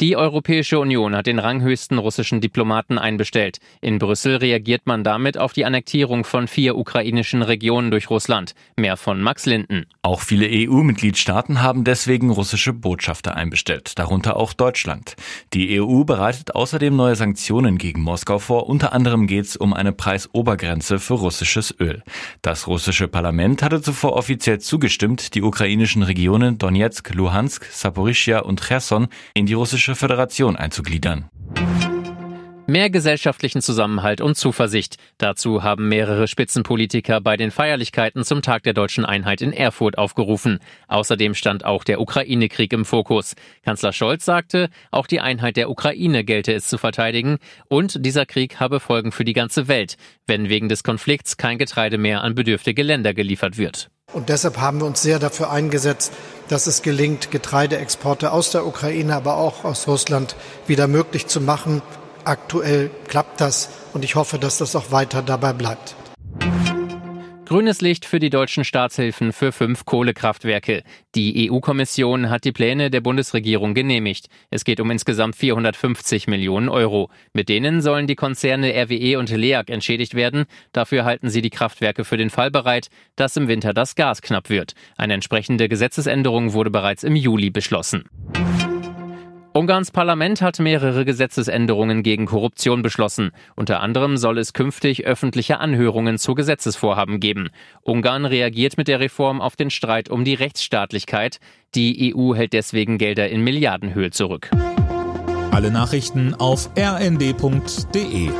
Die Europäische Union hat den ranghöchsten russischen Diplomaten einbestellt. In Brüssel reagiert man damit auf die Annektierung von vier ukrainischen Regionen durch Russland. Mehr von Max Linden. Auch viele EU-Mitgliedstaaten haben deswegen russische Botschafter einbestellt, darunter auch Deutschland. Die EU bereitet außerdem neue Sanktionen gegen Moskau vor. Unter anderem geht es um eine Preisobergrenze für russisches Öl. Das russische Parlament hatte zuvor offiziell zugestimmt, die ukrainischen Regionen Donetsk, Luhansk, Saporischia und Cherson in die russische Russische Föderation einzugliedern. Mehr gesellschaftlichen Zusammenhalt und Zuversicht. Dazu haben mehrere Spitzenpolitiker bei den Feierlichkeiten zum Tag der deutschen Einheit in Erfurt aufgerufen. Außerdem stand auch der Ukraine-Krieg im Fokus. Kanzler Scholz sagte, auch die Einheit der Ukraine gelte es zu verteidigen und dieser Krieg habe Folgen für die ganze Welt, wenn wegen des Konflikts kein Getreide mehr an bedürftige Länder geliefert wird. Und deshalb haben wir uns sehr dafür eingesetzt, dass es gelingt, Getreideexporte aus der Ukraine, aber auch aus Russland wieder möglich zu machen. Aktuell klappt das und ich hoffe, dass das auch weiter dabei bleibt. Grünes Licht für die deutschen Staatshilfen für fünf Kohlekraftwerke. Die EU-Kommission hat die Pläne der Bundesregierung genehmigt. Es geht um insgesamt 450 Millionen Euro. Mit denen sollen die Konzerne RWE und LEAG entschädigt werden. Dafür halten sie die Kraftwerke für den Fall bereit, dass im Winter das Gas knapp wird. Eine entsprechende Gesetzesänderung wurde bereits im Juli beschlossen. Ungarns Parlament hat mehrere Gesetzesänderungen gegen Korruption beschlossen. Unter anderem soll es künftig öffentliche Anhörungen zu Gesetzesvorhaben geben. Ungarn reagiert mit der Reform auf den Streit um die Rechtsstaatlichkeit. Die EU hält deswegen Gelder in Milliardenhöhe zurück. Alle Nachrichten auf rnd.de